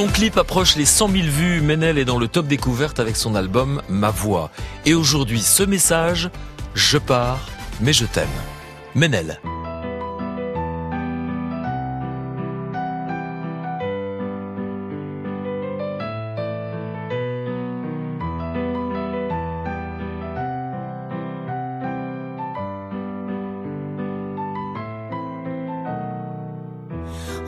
Son clip approche les 100 000 vues. Menel est dans le top découverte avec son album Ma Voix. Et aujourd'hui, ce message, je pars, mais je t'aime. Menel.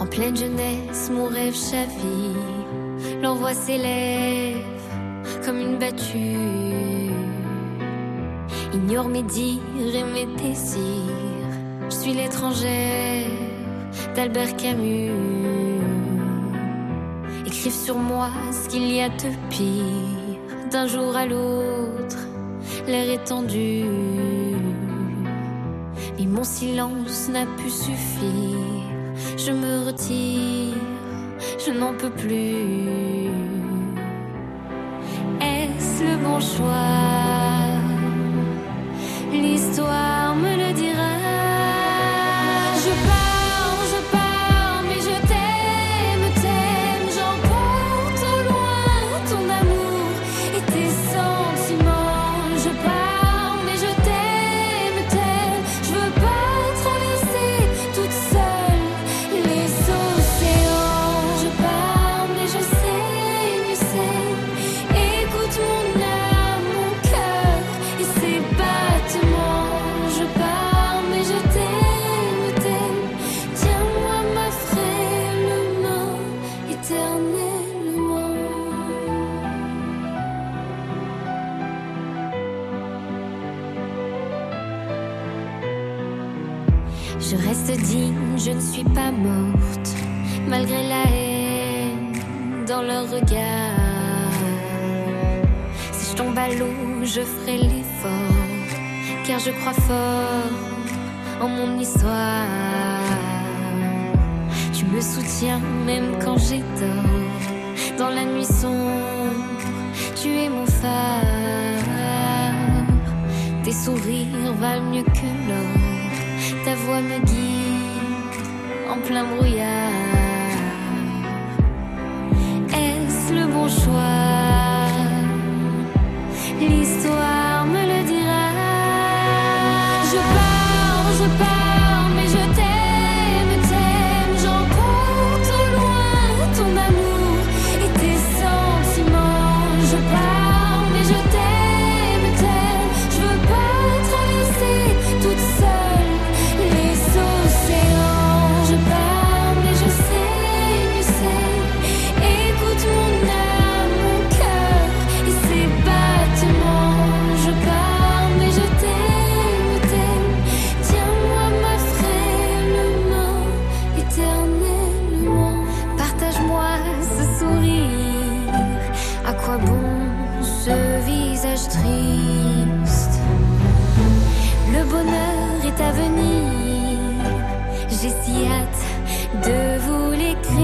En pleine jeunesse, mon rêve chavire. L'envoi s'élève comme une battue. Ignore mes dires et mes désirs. Je suis l'étrangère d'Albert Camus. Écrive sur moi ce qu'il y a de pire. D'un jour à l'autre, l'air est tendu. Mais mon silence n'a pu suffire je me retire, je n'en peux plus. Est-ce le bon choix? L'histoire Je reste digne, je ne suis pas morte, malgré la haine dans leur regard. Si je tombe à l'eau, je ferai l'effort, car je crois fort en mon histoire. Tu me soutiens même quand j'ai tort, dans la nuit sombre, tu es mon phare. Tes sourires valent mieux que l'or ta voix me guide en plein brouillard. Est-ce le bon choix? de vous l'écrire.